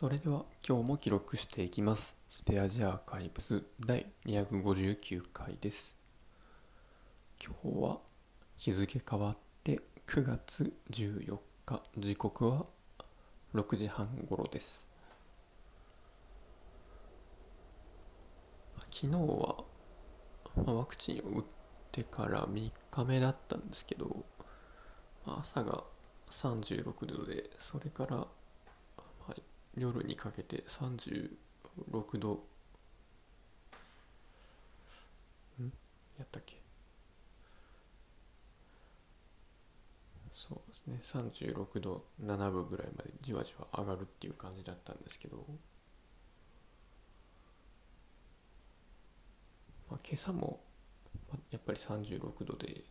それでは今日も記録していきます。スペアジアーカイブス第259回です。今日は日付変わって9月14日、時刻は6時半頃です。昨日は、まあワクチンを打ってから3日目だったんですけど、まあ朝が36度で、それから、夜にかけて36度ん？やったっけ？そうですね。36度7分ぐらいまでじわじわ上がるっていう感じだったんですけど、まあ、今朝もやっぱり36度で。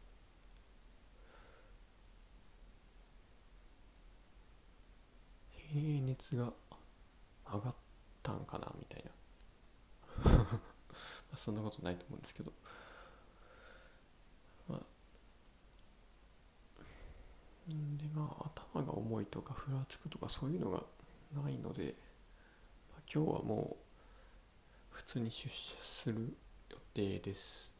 平熱が上がったんかなみたいな。そんなことないと思うんですけど。まあ。でまあ頭が重いとかふらつくとかそういうのがないので、まあ、今日はもう普通に出社する予定です。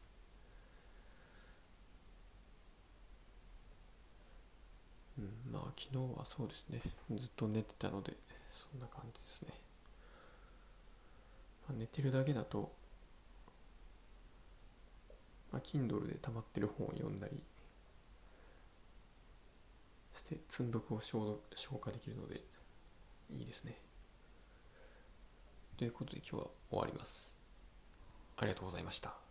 うん、まあ昨日はそうですね。ずっと寝てたので。そんな感じですね、まあ、寝てるだけだと、まあ、Kindle で溜まってる本を読んだりして積読を消消化できるのでいいですね。ということで今日は終わります。ありがとうございました。